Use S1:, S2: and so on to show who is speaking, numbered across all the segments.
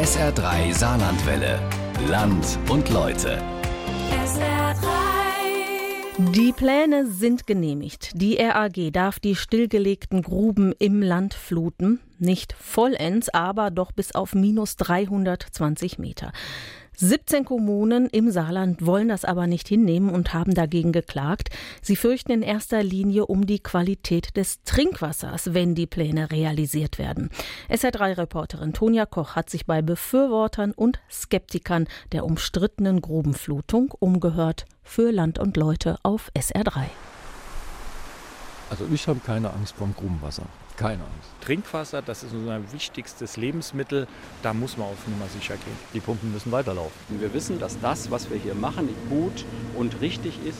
S1: SR3 Saarlandwelle. Land und Leute.
S2: Die Pläne sind genehmigt. Die RAG darf die stillgelegten Gruben im Land fluten. Nicht vollends, aber doch bis auf minus 320 Meter. 17 Kommunen im Saarland wollen das aber nicht hinnehmen und haben dagegen geklagt. Sie fürchten in erster Linie um die Qualität des Trinkwassers, wenn die Pläne realisiert werden. SR3-Reporterin Tonja Koch hat sich bei Befürwortern und Skeptikern der umstrittenen Grubenflutung umgehört für Land und Leute auf SR3.
S3: Also ich habe keine Angst vor dem Grubenwasser. Keine Angst.
S4: Trinkwasser, das ist unser wichtigstes Lebensmittel. Da muss man auf Nummer sicher gehen.
S3: Die Pumpen müssen weiterlaufen.
S5: Wir wissen, dass das, was wir hier machen, gut und richtig ist.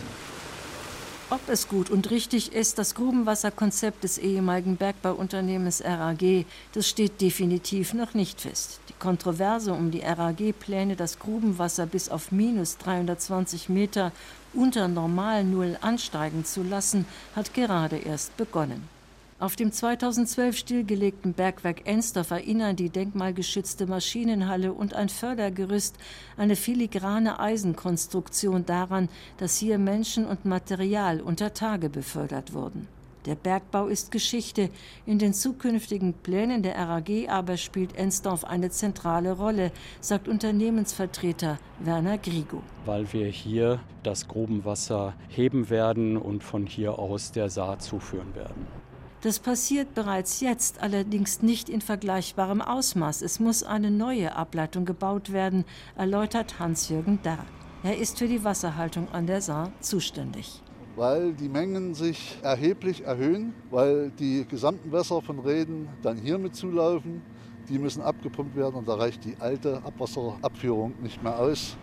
S6: Ob es gut und richtig ist, das Grubenwasserkonzept des ehemaligen Bergbauunternehmens RAG, das steht definitiv noch nicht fest. Die Kontroverse um die RAG-Pläne, das Grubenwasser bis auf minus 320 Meter unter normal Null ansteigen zu lassen, hat gerade erst begonnen. Auf dem 2012 stillgelegten Bergwerk Ensdorf erinnern die denkmalgeschützte Maschinenhalle und ein Fördergerüst, eine filigrane Eisenkonstruktion daran, dass hier Menschen und Material unter Tage befördert wurden. Der Bergbau ist Geschichte. In den zukünftigen Plänen der RAG aber spielt Ensdorf eine zentrale Rolle, sagt Unternehmensvertreter Werner Grigo.
S5: Weil wir hier das Grubenwasser heben werden und von hier aus der Saar zuführen werden.
S6: Das passiert bereits jetzt, allerdings nicht in vergleichbarem Ausmaß. Es muss eine neue Ableitung gebaut werden, erläutert Hans-Jürgen Darr. Er ist für die Wasserhaltung an der Saar zuständig.
S7: Weil die Mengen sich erheblich erhöhen, weil die gesamten Wässer von Reden dann hier mit zulaufen. Die müssen abgepumpt werden und da reicht die alte Abwasserabführung nicht mehr aus.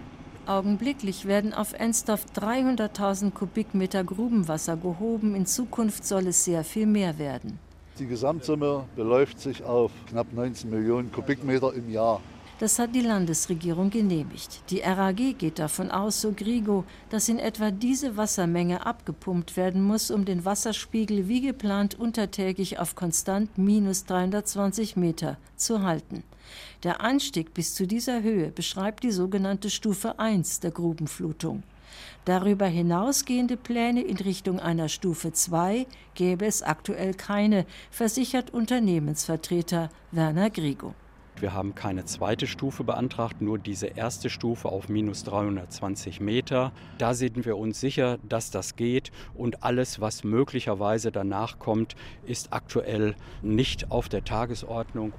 S6: Augenblicklich werden auf Ensdorf 300.000 Kubikmeter Grubenwasser gehoben. In Zukunft soll es sehr viel mehr werden.
S7: Die Gesamtsumme beläuft sich auf knapp 19 Millionen Kubikmeter im Jahr.
S6: Das hat die Landesregierung genehmigt. Die RAG geht davon aus, so Grigo, dass in etwa diese Wassermenge abgepumpt werden muss, um den Wasserspiegel wie geplant untertägig auf konstant minus 320 Meter zu halten. Der Anstieg bis zu dieser Höhe beschreibt die sogenannte Stufe 1 der Grubenflutung. Darüber hinausgehende Pläne in Richtung einer Stufe 2 gäbe es aktuell keine, versichert Unternehmensvertreter Werner Grigo.
S5: Wir haben keine zweite Stufe beantragt, nur diese erste Stufe auf minus 320 Meter. Da sind wir uns sicher, dass das geht und alles, was möglicherweise danach kommt, ist aktuell nicht auf der Tagesordnung.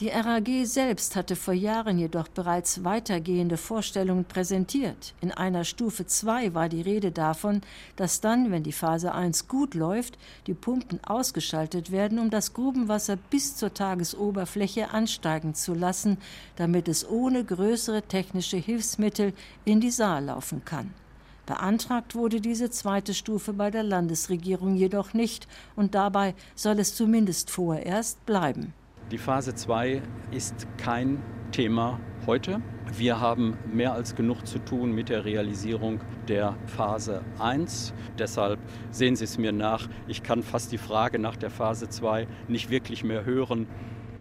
S6: Die RAG selbst hatte vor Jahren jedoch bereits weitergehende Vorstellungen präsentiert. In einer Stufe 2 war die Rede davon, dass dann, wenn die Phase 1 gut läuft, die Pumpen ausgeschaltet werden, um das Grubenwasser bis zur Tagesoberfläche ansteigen zu lassen, damit es ohne größere technische Hilfsmittel in die Saar laufen kann. Beantragt wurde diese zweite Stufe bei der Landesregierung jedoch nicht, und dabei soll es zumindest vorerst bleiben.
S5: Die Phase 2 ist kein Thema heute. Wir haben mehr als genug zu tun mit der Realisierung der Phase 1. Deshalb sehen Sie es mir nach. Ich kann fast die Frage nach der Phase 2 nicht wirklich mehr hören.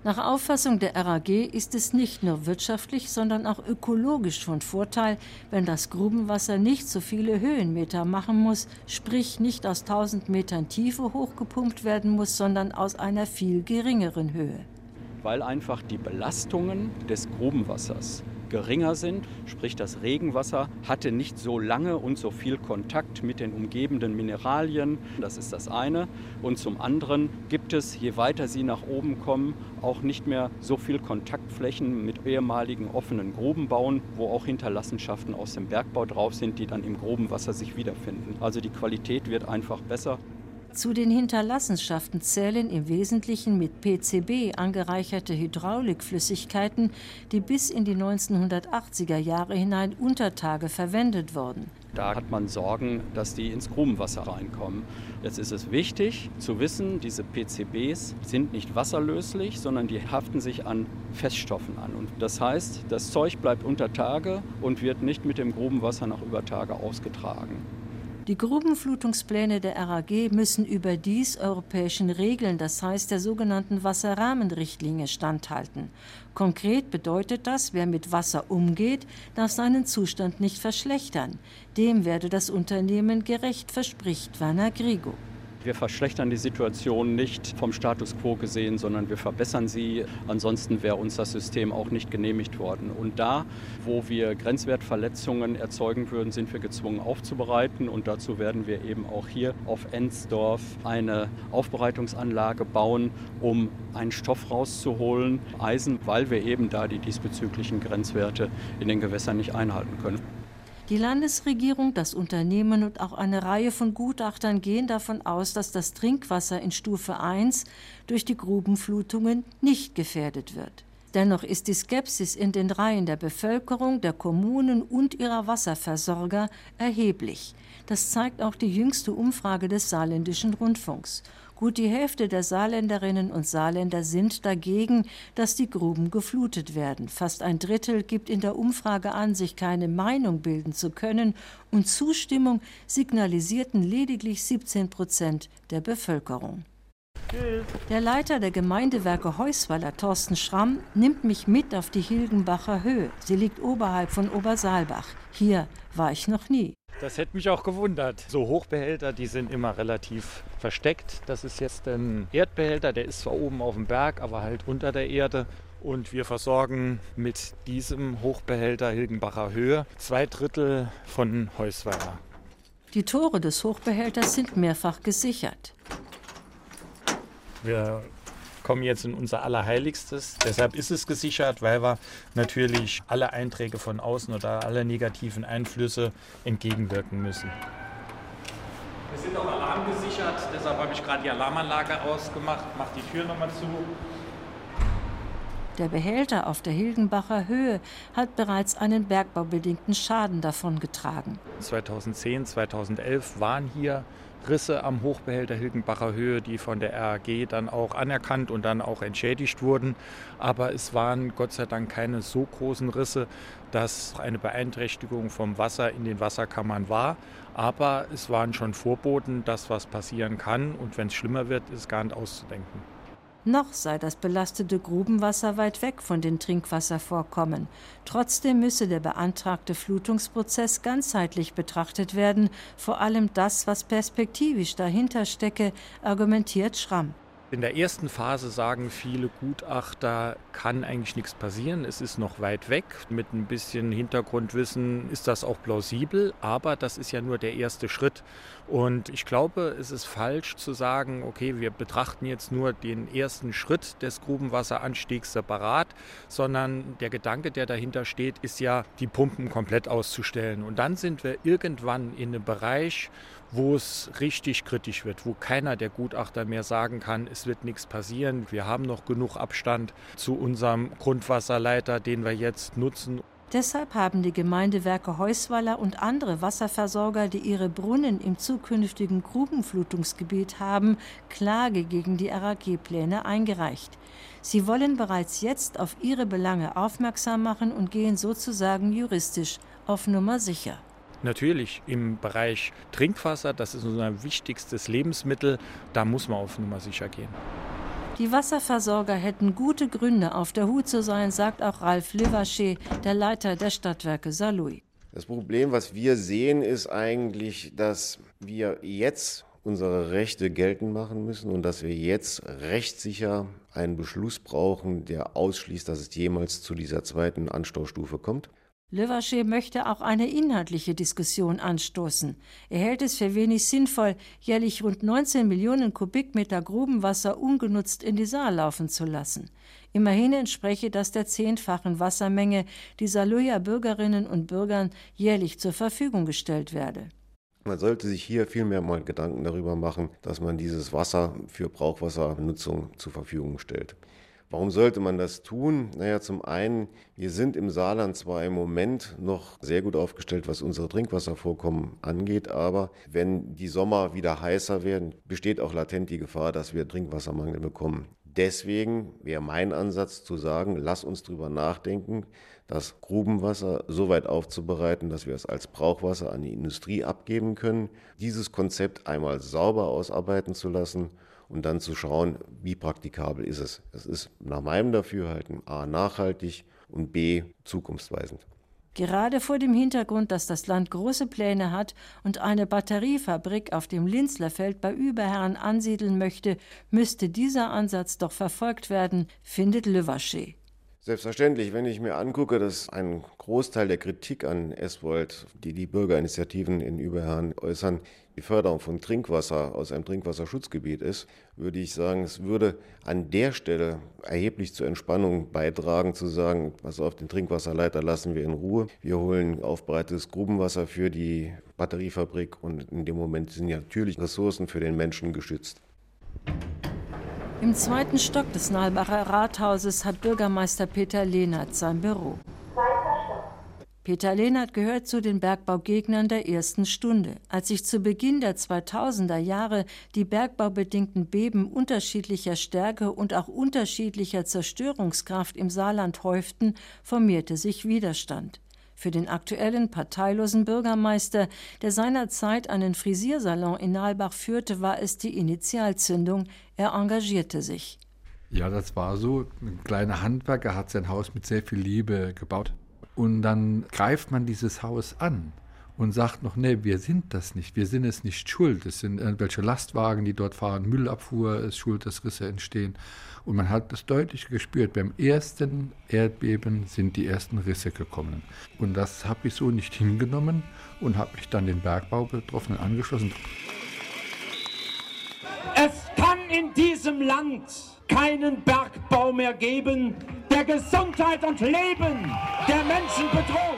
S6: Nach Auffassung der RAG ist es nicht nur wirtschaftlich, sondern auch ökologisch von Vorteil, wenn das Grubenwasser nicht so viele Höhenmeter machen muss, sprich nicht aus 1000 Metern Tiefe hochgepumpt werden muss, sondern aus einer viel geringeren Höhe
S5: weil einfach die Belastungen des Grubenwassers geringer sind, sprich das Regenwasser hatte nicht so lange und so viel Kontakt mit den umgebenden Mineralien, das ist das eine. Und zum anderen gibt es, je weiter sie nach oben kommen, auch nicht mehr so viel Kontaktflächen mit ehemaligen offenen Grubenbauen, wo auch Hinterlassenschaften aus dem Bergbau drauf sind, die dann im Grubenwasser sich wiederfinden. Also die Qualität wird einfach besser.
S6: Zu den Hinterlassenschaften zählen im Wesentlichen mit PCB angereicherte Hydraulikflüssigkeiten, die bis in die 1980er Jahre hinein unter Tage verwendet wurden.
S5: Da hat man Sorgen, dass die ins Grubenwasser reinkommen. Jetzt ist es wichtig zu wissen, diese PCBs sind nicht wasserlöslich, sondern die haften sich an Feststoffen an. Und das heißt, das Zeug bleibt unter Tage und wird nicht mit dem Grubenwasser nach über Tage ausgetragen.
S6: Die Grubenflutungspläne der RAG müssen überdies europäischen Regeln, das heißt der sogenannten Wasserrahmenrichtlinie, standhalten. Konkret bedeutet das, wer mit Wasser umgeht, darf seinen Zustand nicht verschlechtern. Dem werde das Unternehmen gerecht, verspricht Werner Grigo.
S5: Wir verschlechtern die Situation nicht vom Status quo gesehen, sondern wir verbessern sie. Ansonsten wäre uns das System auch nicht genehmigt worden. Und da, wo wir Grenzwertverletzungen erzeugen würden, sind wir gezwungen aufzubereiten. Und dazu werden wir eben auch hier auf Ensdorf eine Aufbereitungsanlage bauen, um einen Stoff rauszuholen, Eisen, weil wir eben da die diesbezüglichen Grenzwerte in den Gewässern nicht einhalten können.
S6: Die Landesregierung, das Unternehmen und auch eine Reihe von Gutachtern gehen davon aus, dass das Trinkwasser in Stufe 1 durch die Grubenflutungen nicht gefährdet wird. Dennoch ist die Skepsis in den Reihen der Bevölkerung, der Kommunen und ihrer Wasserversorger erheblich. Das zeigt auch die jüngste Umfrage des Saarländischen Rundfunks. Gut die Hälfte der Saarländerinnen und Saarländer sind dagegen, dass die Gruben geflutet werden. Fast ein Drittel gibt in der Umfrage an, sich keine Meinung bilden zu können, und Zustimmung signalisierten lediglich 17 Prozent der Bevölkerung. Der Leiter der Gemeindewerke Heusweiler, Thorsten Schramm, nimmt mich mit auf die Hilgenbacher Höhe. Sie liegt oberhalb von Obersaalbach. Hier war ich noch nie.
S4: Das hätte mich auch gewundert. So Hochbehälter, die sind immer relativ versteckt. Das ist jetzt ein Erdbehälter, der ist zwar oben auf dem Berg, aber halt unter der Erde. Und wir versorgen mit diesem Hochbehälter Hilgenbacher Höhe zwei Drittel von Heusweiler.
S6: Die Tore des Hochbehälters sind mehrfach gesichert.
S4: Wir kommen jetzt in unser Allerheiligstes. Deshalb ist es gesichert, weil wir natürlich alle Einträge von außen oder alle negativen Einflüsse entgegenwirken müssen. Wir sind auch alarmgesichert, deshalb habe ich gerade die Alarmanlage ausgemacht. Mach die Tür nochmal zu.
S6: Der Behälter auf der Hilgenbacher Höhe hat bereits einen bergbaubedingten Schaden davongetragen.
S4: 2010, 2011 waren hier Risse am Hochbehälter Hilgenbacher Höhe, die von der RAG dann auch anerkannt und dann auch entschädigt wurden. Aber es waren Gott sei Dank keine so großen Risse, dass eine Beeinträchtigung vom Wasser in den Wasserkammern war. Aber es waren schon Vorboten, dass was passieren kann. Und wenn es schlimmer wird, ist gar nicht auszudenken.
S6: Noch sei das belastete Grubenwasser weit weg von den Trinkwasservorkommen. Trotzdem müsse der beantragte Flutungsprozess ganzheitlich betrachtet werden, vor allem das, was perspektivisch dahinter stecke, argumentiert Schramm.
S4: In der ersten Phase sagen viele Gutachter, kann eigentlich nichts passieren, es ist noch weit weg. Mit ein bisschen Hintergrundwissen ist das auch plausibel, aber das ist ja nur der erste Schritt. Und ich glaube, es ist falsch zu sagen, okay, wir betrachten jetzt nur den ersten Schritt des Grubenwasseranstiegs separat, sondern der Gedanke, der dahinter steht, ist ja, die Pumpen komplett auszustellen. Und dann sind wir irgendwann in einem Bereich, wo es richtig kritisch wird, wo keiner der Gutachter mehr sagen kann, es wird nichts passieren, wir haben noch genug Abstand zu unserem Grundwasserleiter, den wir jetzt nutzen.
S6: Deshalb haben die Gemeindewerke Heusweiler und andere Wasserversorger, die ihre Brunnen im zukünftigen Grubenflutungsgebiet haben, Klage gegen die RAG-Pläne eingereicht. Sie wollen bereits jetzt auf ihre Belange aufmerksam machen und gehen sozusagen juristisch auf Nummer sicher.
S4: Natürlich im Bereich Trinkwasser, das ist unser wichtigstes Lebensmittel, da muss man auf Nummer sicher gehen.
S6: Die Wasserversorger hätten gute Gründe, auf der Hut zu sein, sagt auch Ralf Levaché, der Leiter der Stadtwerke Saarlouis.
S8: Das Problem, was wir sehen, ist eigentlich, dass wir jetzt unsere Rechte geltend machen müssen und dass wir jetzt rechtssicher einen Beschluss brauchen, der ausschließt, dass es jemals zu dieser zweiten Anstaustufe kommt.
S6: Levaché möchte auch eine inhaltliche Diskussion anstoßen. Er hält es für wenig sinnvoll, jährlich rund 19 Millionen Kubikmeter Grubenwasser ungenutzt in die Saar laufen zu lassen. Immerhin entspreche das der zehnfachen Wassermenge, die Saarlouier Bürgerinnen und Bürgern jährlich zur Verfügung gestellt werde.
S8: Man sollte sich hier vielmehr mal Gedanken darüber machen, dass man dieses Wasser für Brauchwassernutzung zur Verfügung stellt. Warum sollte man das tun? Naja, zum einen, wir sind im Saarland zwar im Moment noch sehr gut aufgestellt, was unsere Trinkwasservorkommen angeht, aber wenn die Sommer wieder heißer werden, besteht auch latent die Gefahr, dass wir Trinkwassermangel bekommen. deswegen wäre mein Ansatz zu sagen, lass uns drüber nachdenken, das Grubenwasser so weit aufzubereiten, dass wir es als Brauchwasser an die Industrie abgeben können, dieses Konzept einmal sauber ausarbeiten zu lassen und dann zu schauen, wie praktikabel ist es. Es ist nach meinem Dafürhalten a nachhaltig und b zukunftsweisend.
S6: Gerade vor dem Hintergrund, dass das Land große Pläne hat und eine Batteriefabrik auf dem Linzlerfeld bei Überherren ansiedeln möchte, müsste dieser Ansatz doch verfolgt werden, findet Levaché.
S8: Selbstverständlich, wenn ich mir angucke, dass ein Großteil der Kritik an Eswold, die die Bürgerinitiativen in Überherrn äußern, die Förderung von Trinkwasser aus einem Trinkwasserschutzgebiet ist, würde ich sagen, es würde an der Stelle erheblich zur Entspannung beitragen, zu sagen, pass auf, den Trinkwasserleiter lassen wir in Ruhe. Wir holen aufbereitetes Grubenwasser für die Batteriefabrik und in dem Moment sind natürlich Ressourcen für den Menschen geschützt.
S6: Im zweiten Stock des Nalbacher Rathauses hat Bürgermeister Peter Lehnert sein Büro. Peter Lehnert gehört zu den Bergbaugegnern der ersten Stunde. Als sich zu Beginn der 2000er Jahre die bergbaubedingten Beben unterschiedlicher Stärke und auch unterschiedlicher Zerstörungskraft im Saarland häuften, formierte sich Widerstand. Für den aktuellen parteilosen Bürgermeister, der seinerzeit einen Frisiersalon in Nalbach führte, war es die Initialzündung. Er engagierte sich.
S9: Ja, das war so. Ein kleiner Handwerker hat sein Haus mit sehr viel Liebe gebaut. Und dann greift man dieses Haus an und sagt noch, nee, wir sind das nicht, wir sind es nicht schuld. Es sind irgendwelche Lastwagen, die dort fahren, Müllabfuhr ist schuld, dass Risse entstehen. Und man hat das deutlich gespürt, beim ersten Erdbeben sind die ersten Risse gekommen. Und das habe ich so nicht hingenommen und habe mich dann den Bergbaubetroffenen angeschlossen.
S10: Es kann in diesem Land keinen Bergbau mehr geben, der Gesundheit und Leben der Menschen bedroht.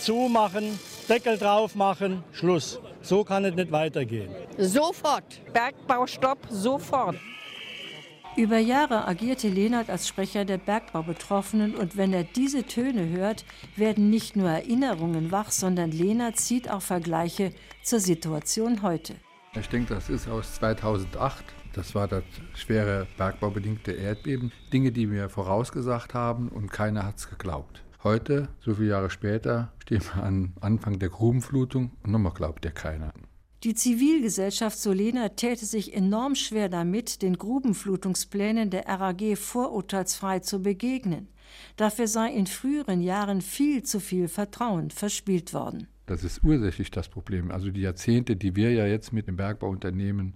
S11: Zumachen, Deckel drauf machen, Schluss. So kann es nicht weitergehen.
S12: Sofort. Bergbaustopp, sofort.
S6: Über Jahre agierte Lehnert als Sprecher der Bergbaubetroffenen und wenn er diese Töne hört, werden nicht nur Erinnerungen wach, sondern Lehnert zieht auch Vergleiche zur Situation heute.
S9: Ich denke, das ist aus 2008. Das war das schwere bergbaubedingte Erdbeben. Dinge, die wir vorausgesagt haben und keiner hat es geglaubt. Heute, so viele Jahre später, stehen wir am Anfang der Grubenflutung und nochmal glaubt ja keiner.
S6: Die Zivilgesellschaft Solena täte sich enorm schwer damit, den Grubenflutungsplänen der RAG vorurteilsfrei zu begegnen. Dafür sei in früheren Jahren viel zu viel Vertrauen verspielt worden.
S9: Das ist ursächlich das Problem. Also die Jahrzehnte, die wir ja jetzt mit dem Bergbauunternehmen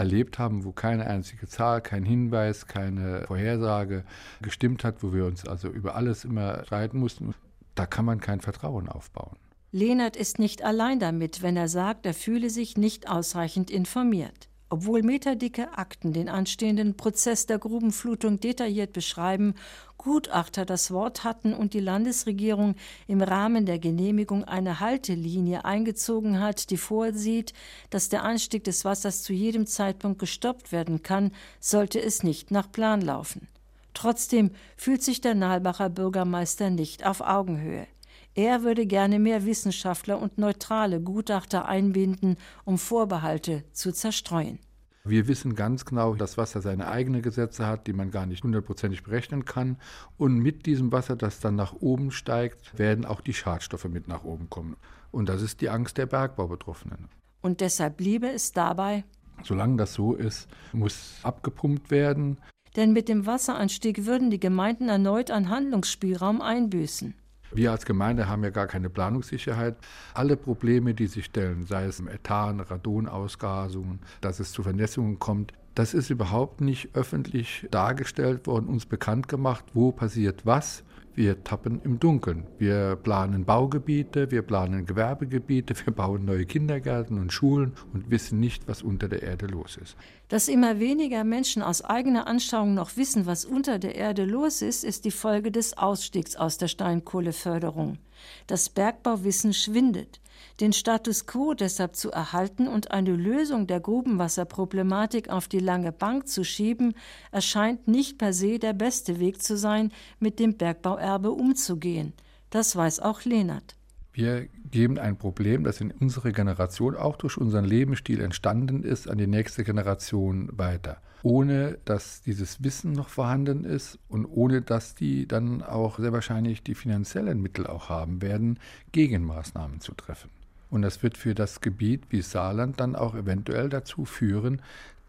S9: erlebt haben, wo keine einzige Zahl, kein Hinweis, keine Vorhersage gestimmt hat, wo wir uns also über alles immer streiten mussten, da kann man kein Vertrauen aufbauen.
S6: Lehnert ist nicht allein damit, wenn er sagt, er fühle sich nicht ausreichend informiert. Obwohl meterdicke Akten den anstehenden Prozess der Grubenflutung detailliert beschreiben, Gutachter das Wort hatten und die Landesregierung im Rahmen der Genehmigung eine Haltelinie eingezogen hat, die vorsieht, dass der Anstieg des Wassers zu jedem Zeitpunkt gestoppt werden kann, sollte es nicht nach Plan laufen. Trotzdem fühlt sich der Nalbacher Bürgermeister nicht auf Augenhöhe. Er würde gerne mehr Wissenschaftler und neutrale Gutachter einbinden, um Vorbehalte zu zerstreuen.
S9: Wir wissen ganz genau, dass Wasser seine eigenen Gesetze hat, die man gar nicht hundertprozentig berechnen kann. Und mit diesem Wasser, das dann nach oben steigt, werden auch die Schadstoffe mit nach oben kommen. Und das ist die Angst der Bergbaubetroffenen.
S6: Und deshalb bliebe es dabei.
S9: Solange das so ist, muss abgepumpt werden.
S6: Denn mit dem Wasseranstieg würden die Gemeinden erneut an Handlungsspielraum einbüßen.
S9: Wir als Gemeinde haben ja gar keine Planungssicherheit. Alle Probleme, die sich stellen, sei es Ethan, Radonausgasungen, dass es zu Vernässungen kommt, das ist überhaupt nicht öffentlich dargestellt worden, uns bekannt gemacht, wo passiert was. Wir tappen im Dunkeln. Wir planen Baugebiete, wir planen Gewerbegebiete, wir bauen neue Kindergärten und Schulen und wissen nicht, was unter der Erde los ist.
S6: Dass immer weniger Menschen aus eigener Anschauung noch wissen, was unter der Erde los ist, ist die Folge des Ausstiegs aus der Steinkohleförderung. Das Bergbauwissen schwindet. Den Status quo deshalb zu erhalten und eine Lösung der Grubenwasserproblematik auf die lange Bank zu schieben, erscheint nicht per se der beste Weg zu sein, mit dem Bergbauerbe umzugehen. Das weiß auch Lehnert.
S9: Wir geben ein Problem, das in unserer Generation auch durch unseren Lebensstil entstanden ist, an die nächste Generation weiter. Ohne dass dieses Wissen noch vorhanden ist und ohne dass die dann auch sehr wahrscheinlich die finanziellen Mittel auch haben werden, Gegenmaßnahmen zu treffen. Und das wird für das Gebiet wie Saarland dann auch eventuell dazu führen,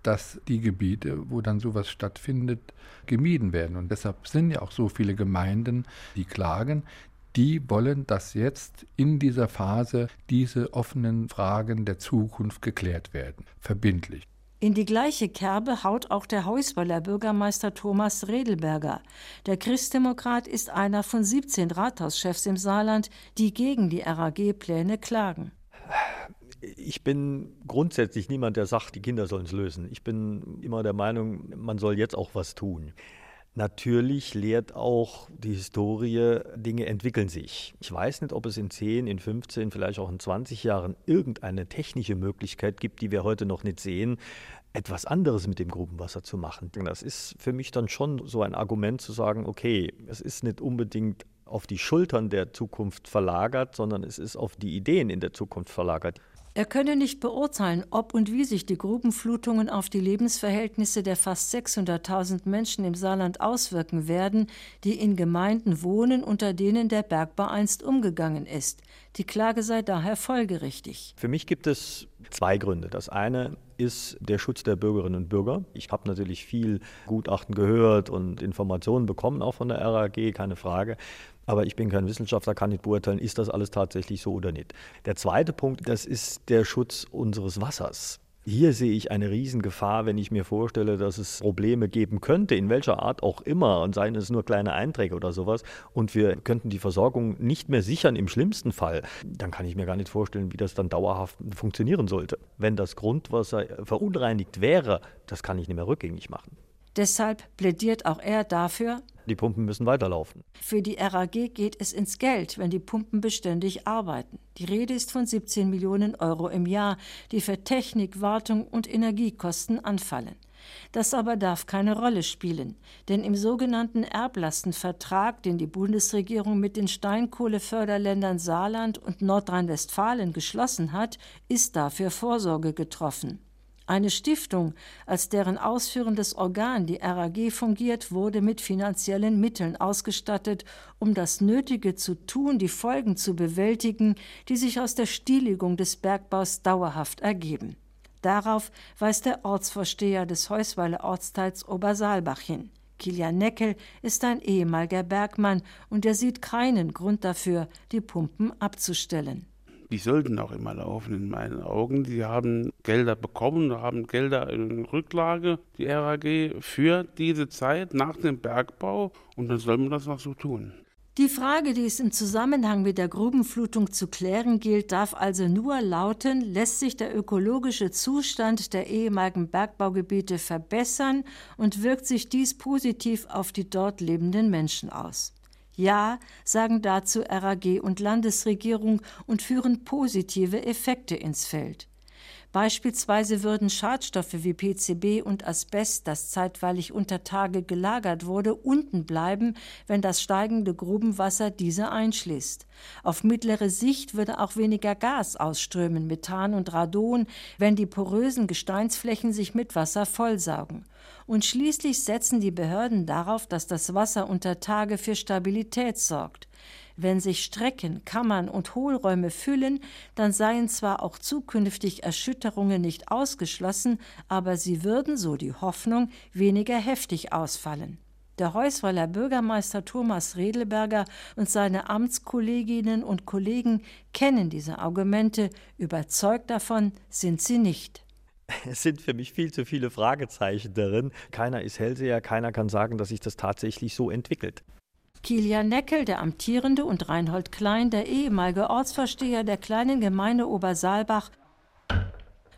S9: dass die Gebiete, wo dann sowas stattfindet, gemieden werden. Und deshalb sind ja auch so viele Gemeinden, die klagen, die wollen, dass jetzt in dieser Phase diese offenen Fragen der Zukunft geklärt werden, verbindlich.
S6: In die gleiche Kerbe haut auch der Heusweiler Bürgermeister Thomas Redelberger. Der Christdemokrat ist einer von 17 Rathauschefs im Saarland, die gegen die RAG-Pläne klagen.
S13: Ich bin grundsätzlich niemand, der sagt, die Kinder sollen es lösen. Ich bin immer der Meinung, man soll jetzt auch was tun. Natürlich lehrt auch die Historie, Dinge entwickeln sich. Ich weiß nicht, ob es in 10, in 15, vielleicht auch in 20 Jahren irgendeine technische Möglichkeit gibt, die wir heute noch nicht sehen, etwas anderes mit dem Grubenwasser zu machen. Das ist für mich dann schon so ein Argument zu sagen, okay, es ist nicht unbedingt auf die Schultern der Zukunft verlagert, sondern es ist auf die Ideen in der Zukunft verlagert.
S6: Er könne nicht beurteilen, ob und wie sich die Grubenflutungen auf die Lebensverhältnisse der fast 600.000 Menschen im Saarland auswirken werden, die in Gemeinden wohnen, unter denen der Bergbau einst umgegangen ist. Die Klage sei daher folgerichtig.
S13: Für mich gibt es zwei Gründe. Das eine ist der Schutz der Bürgerinnen und Bürger. Ich habe natürlich viel Gutachten gehört und Informationen bekommen, auch von der RAG, keine Frage. Aber ich bin kein Wissenschaftler, kann nicht beurteilen, ist das alles tatsächlich so oder nicht. Der zweite Punkt, das ist der Schutz unseres Wassers. Hier sehe ich eine Riesengefahr, wenn ich mir vorstelle, dass es Probleme geben könnte, in welcher Art auch immer, und seien es nur kleine Einträge oder sowas, und wir könnten die Versorgung nicht mehr sichern im schlimmsten Fall, dann kann ich mir gar nicht vorstellen, wie das dann dauerhaft funktionieren sollte. Wenn das Grundwasser verunreinigt wäre, das kann ich nicht mehr rückgängig machen.
S6: Deshalb plädiert auch er dafür,
S13: die Pumpen müssen weiterlaufen.
S6: Für die RAG geht es ins Geld, wenn die Pumpen beständig arbeiten. Die Rede ist von 17 Millionen Euro im Jahr, die für Technik, Wartung und Energiekosten anfallen. Das aber darf keine Rolle spielen, denn im sogenannten Erblastenvertrag, den die Bundesregierung mit den Steinkohleförderländern Saarland und Nordrhein-Westfalen geschlossen hat, ist dafür Vorsorge getroffen. Eine Stiftung, als deren ausführendes Organ die RAG fungiert, wurde mit finanziellen Mitteln ausgestattet, um das Nötige zu tun, die Folgen zu bewältigen, die sich aus der Stilllegung des Bergbaus dauerhaft ergeben. Darauf weist der Ortsvorsteher des Heusweiler Ortsteils Obersaalbach hin. Kilian Neckel ist ein ehemaliger Bergmann und er sieht keinen Grund dafür, die Pumpen abzustellen
S14: die sollten auch immer laufen in meinen Augen. Die haben Gelder bekommen, haben Gelder in Rücklage, die RAG, für diese Zeit nach dem Bergbau und dann soll man das noch so tun.
S6: Die Frage, die es im Zusammenhang mit der Grubenflutung zu klären gilt, darf also nur lauten, lässt sich der ökologische Zustand der ehemaligen Bergbaugebiete verbessern und wirkt sich dies positiv auf die dort lebenden Menschen aus? Ja sagen dazu RAG und Landesregierung und führen positive Effekte ins Feld. Beispielsweise würden Schadstoffe wie PCB und Asbest, das zeitweilig unter Tage gelagert wurde, unten bleiben, wenn das steigende Grubenwasser diese einschließt. Auf mittlere Sicht würde auch weniger Gas ausströmen, Methan und Radon, wenn die porösen Gesteinsflächen sich mit Wasser vollsaugen. Und schließlich setzen die Behörden darauf, dass das Wasser unter Tage für Stabilität sorgt. Wenn sich Strecken, Kammern und Hohlräume füllen, dann seien zwar auch zukünftig Erschütterungen nicht ausgeschlossen, aber sie würden, so die Hoffnung, weniger heftig ausfallen. Der Heusweiler Bürgermeister Thomas Redelberger und seine Amtskolleginnen und Kollegen kennen diese Argumente, überzeugt davon sind sie nicht.
S13: Es sind für mich viel zu viele Fragezeichen darin. Keiner ist Hellseher, keiner kann sagen, dass sich das tatsächlich so entwickelt.
S6: Kilian Neckel, der amtierende, und Reinhold Klein, der ehemalige Ortsvorsteher der kleinen Gemeinde Obersaalbach,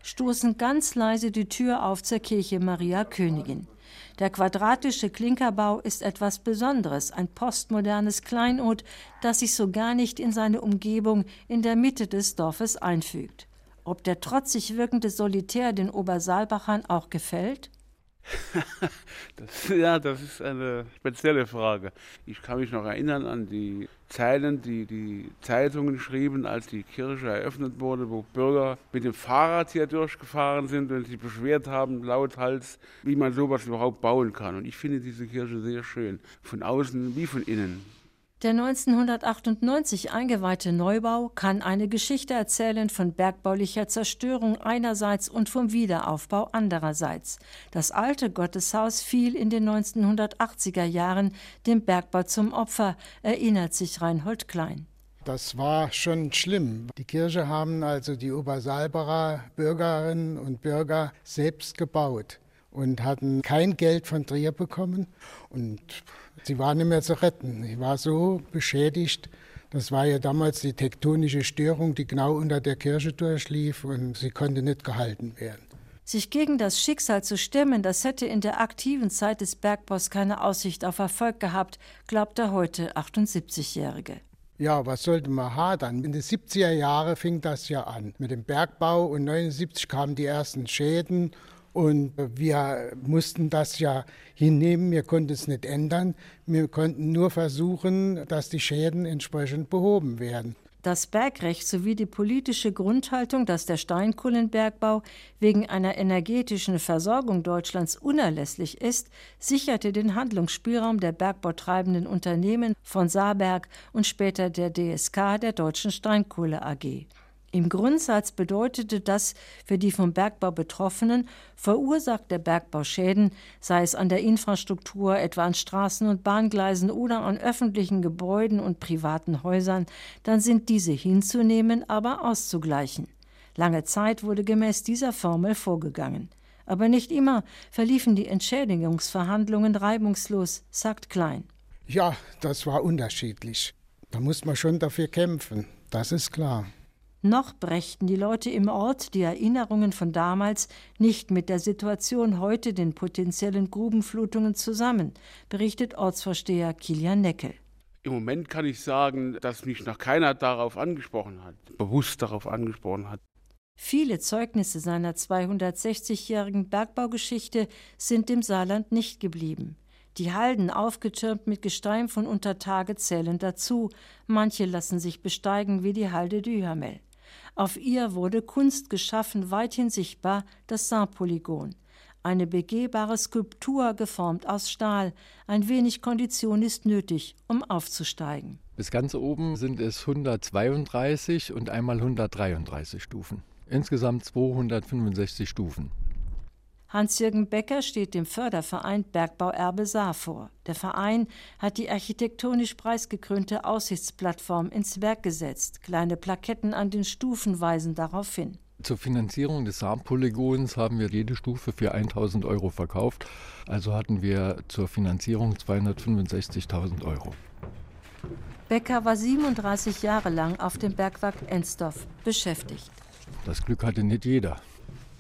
S6: stoßen ganz leise die Tür auf zur Kirche Maria Königin. Der quadratische Klinkerbau ist etwas Besonderes, ein postmodernes Kleinod, das sich so gar nicht in seine Umgebung in der Mitte des Dorfes einfügt. Ob der trotzig wirkende Solitär den Obersaalbachern auch gefällt?
S14: das, ja, das ist eine spezielle Frage. Ich kann mich noch erinnern an die Zeilen, die die Zeitungen schrieben, als die Kirche eröffnet wurde, wo Bürger mit dem Fahrrad hier durchgefahren sind und sich beschwert haben, lauthals, wie man sowas überhaupt bauen kann. Und ich finde diese Kirche sehr schön, von außen wie von innen.
S6: Der 1998 eingeweihte Neubau kann eine Geschichte erzählen von bergbaulicher Zerstörung einerseits und vom Wiederaufbau andererseits. Das alte Gotteshaus fiel in den 1980er Jahren dem Bergbau zum Opfer, erinnert sich Reinhold Klein.
S15: Das war schon schlimm. Die Kirche haben also die Obersalberer Bürgerinnen und Bürger selbst gebaut und hatten kein Geld von Trier bekommen. Und sie war nicht mehr zu retten. Sie war so beschädigt. Das war ja damals die tektonische Störung, die genau unter der Kirche durchlief und sie konnte nicht gehalten werden.
S6: Sich gegen das Schicksal zu stemmen, das hätte in der aktiven Zeit des Bergbaus keine Aussicht auf Erfolg gehabt, glaubt der heute 78-Jährige.
S15: Ja, was sollte man hadern? In den 70er Jahren fing das ja an mit dem Bergbau und 79 kamen die ersten Schäden und wir mussten das ja hinnehmen, wir konnten es nicht ändern. Wir konnten nur versuchen, dass die Schäden entsprechend behoben werden.
S6: Das Bergrecht sowie die politische Grundhaltung, dass der Steinkohlenbergbau wegen einer energetischen Versorgung Deutschlands unerlässlich ist, sicherte den Handlungsspielraum der bergbautreibenden Unternehmen von Saarberg und später der DSK der Deutschen Steinkohle AG. Im Grundsatz bedeutete das für die vom Bergbau Betroffenen, verursacht der Bergbau Schäden, sei es an der Infrastruktur, etwa an Straßen und Bahngleisen oder an öffentlichen Gebäuden und privaten Häusern, dann sind diese hinzunehmen, aber auszugleichen. Lange Zeit wurde gemäß dieser Formel vorgegangen. Aber nicht immer verliefen die Entschädigungsverhandlungen reibungslos, sagt Klein.
S15: Ja, das war unterschiedlich. Da muss man schon dafür kämpfen, das ist klar.
S6: Noch brächten die Leute im Ort die Erinnerungen von damals nicht mit der Situation heute, den potenziellen Grubenflutungen zusammen, berichtet Ortsvorsteher Kilian Neckel.
S14: Im Moment kann ich sagen, dass mich noch keiner darauf angesprochen hat, bewusst darauf angesprochen hat.
S6: Viele Zeugnisse seiner 260-jährigen Bergbaugeschichte sind im Saarland nicht geblieben. Die Halden, aufgetürmt mit Gestein von Untertage, zählen dazu. Manche lassen sich besteigen wie die Halde Dühamel. Auf ihr wurde Kunst geschaffen, weithin sichtbar das Saint-Polygon. Eine begehbare Skulptur geformt aus Stahl. Ein wenig Kondition ist nötig, um aufzusteigen.
S3: Bis ganz oben sind es 132 und einmal 133 Stufen. Insgesamt 265 Stufen.
S6: Hans-Jürgen Becker steht dem Förderverein Bergbauerbe Saar vor. Der Verein hat die architektonisch preisgekrönte Aussichtsplattform ins Werk gesetzt. Kleine Plaketten an den Stufen weisen darauf hin.
S3: Zur Finanzierung des Saarpolygons haben wir jede Stufe für 1000 Euro verkauft. Also hatten wir zur Finanzierung 265.000 Euro.
S6: Becker war 37 Jahre lang auf dem Bergwerk Ensdorf beschäftigt.
S3: Das Glück hatte nicht jeder.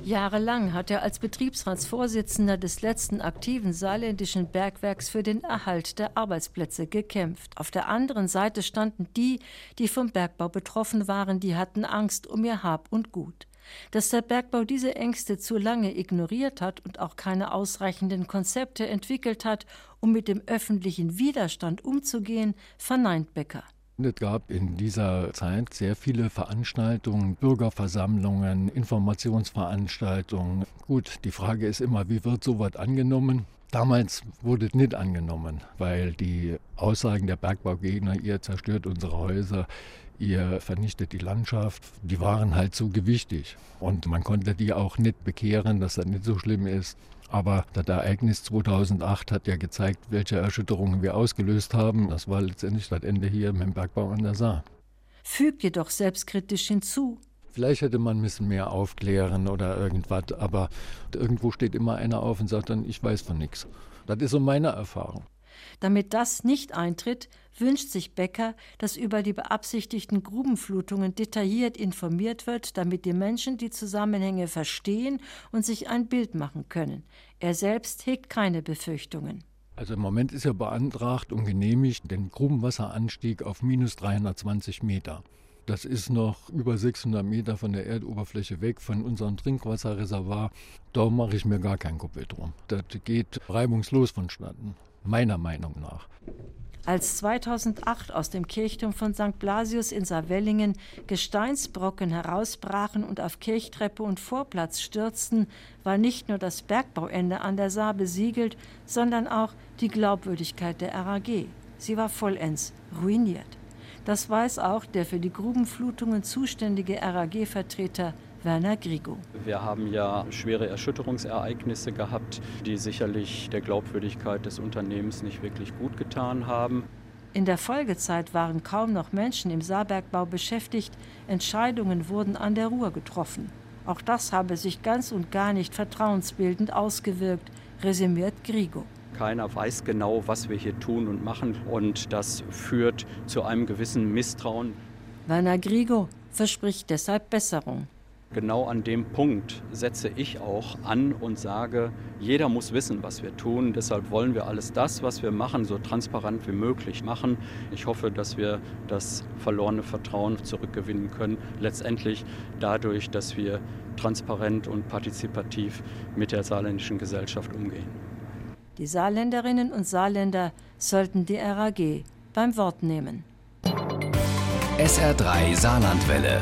S6: Jahrelang hat er als Betriebsratsvorsitzender des letzten aktiven saarländischen Bergwerks für den Erhalt der Arbeitsplätze gekämpft. Auf der anderen Seite standen die, die vom Bergbau betroffen waren, die hatten Angst um ihr Hab und Gut. Dass der Bergbau diese Ängste zu lange ignoriert hat und auch keine ausreichenden Konzepte entwickelt hat, um mit dem öffentlichen Widerstand umzugehen, verneint Becker.
S3: Es gab in dieser Zeit sehr viele Veranstaltungen, Bürgerversammlungen, Informationsveranstaltungen. Gut, die Frage ist immer, wie wird sowas angenommen? Damals wurde es nicht angenommen, weil die Aussagen der Bergbaugegner, ihr zerstört unsere Häuser, ihr vernichtet die Landschaft, die waren halt so gewichtig. Und man konnte die auch nicht bekehren, dass das nicht so schlimm ist. Aber das Ereignis 2008 hat ja gezeigt, welche Erschütterungen wir ausgelöst haben. Das war letztendlich das Ende hier mit dem Bergbau an der Saar.
S6: Fügt jedoch selbstkritisch hinzu.
S3: Vielleicht hätte man ein bisschen mehr aufklären oder irgendwas, aber irgendwo steht immer einer auf und sagt dann, ich weiß von nichts. Das ist so meine Erfahrung.
S6: Damit das nicht eintritt, wünscht sich Becker, dass über die beabsichtigten Grubenflutungen detailliert informiert wird, damit die Menschen die Zusammenhänge verstehen und sich ein Bild machen können. Er selbst hegt keine Befürchtungen.
S3: Also im Moment ist ja beantragt und genehmigt den Grubenwasseranstieg auf minus 320 Meter. Das ist noch über 600 Meter von der Erdoberfläche weg, von unserem Trinkwasserreservoir. Da mache ich mir gar kein Kuppel drum. Das geht reibungslos vonstatten, meiner Meinung nach.
S6: Als 2008 aus dem Kirchturm von St. Blasius in Saarwellingen Gesteinsbrocken herausbrachen und auf Kirchtreppe und Vorplatz stürzten, war nicht nur das Bergbauende an der Saar besiegelt, sondern auch die Glaubwürdigkeit der RAG. Sie war vollends ruiniert. Das weiß auch der für die Grubenflutungen zuständige RAG-Vertreter Werner Grigo.
S5: Wir haben ja schwere Erschütterungsereignisse gehabt, die sicherlich der Glaubwürdigkeit des Unternehmens nicht wirklich gut getan haben.
S6: In der Folgezeit waren kaum noch Menschen im Saarbergbau beschäftigt, Entscheidungen wurden an der Ruhr getroffen. Auch das habe sich ganz und gar nicht vertrauensbildend ausgewirkt, resümiert Grigo.
S5: Keiner weiß genau, was wir hier tun und machen und das führt zu einem gewissen Misstrauen.
S6: Werner Grigo verspricht deshalb Besserung.
S5: Genau an dem Punkt setze ich auch an und sage, jeder muss wissen, was wir tun. Deshalb wollen wir alles das, was wir machen, so transparent wie möglich machen. Ich hoffe, dass wir das verlorene Vertrauen zurückgewinnen können. Letztendlich dadurch, dass wir transparent und partizipativ mit der saarländischen Gesellschaft umgehen.
S6: Die Saarländerinnen und Saarländer sollten die RAG beim Wort nehmen.
S1: SR3 Saarlandwelle.